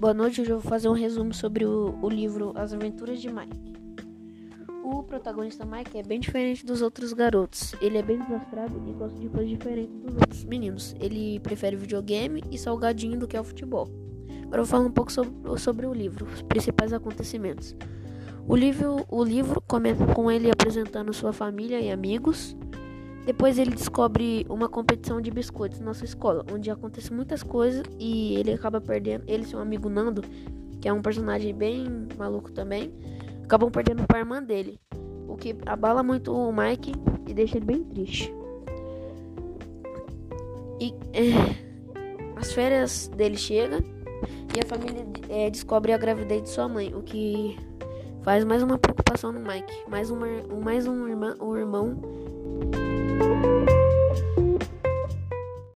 Boa noite, hoje eu vou fazer um resumo sobre o, o, livro As Aventuras de Mike. O protagonista Mike é bem diferente dos outros garotos. Ele é bem desastrado e gosta de coisas diferentes dos outros meninos. Ele prefere videogame e salgadinho do que ao futebol. Agora eu vou falar um pouco sobre, sobre o livro, os principais acontecimentos. O livro, o livro começa com ele apresentando sua família e amigos. Depois ele descobre uma competição de biscoitos na sua escola, onde acontecem muitas coisas e ele acaba perdendo. Ele e seu amigo Nando, que é um personagem bem maluco também, acabam perdendo para a irmã dele, o que abala muito o Mike e deixa ele bem triste. E é, as férias dele chegam e a família é, descobre a gravidez de sua mãe, o que faz mais uma preocupação no Mike, mais, uma, mais um, irmã, um irmão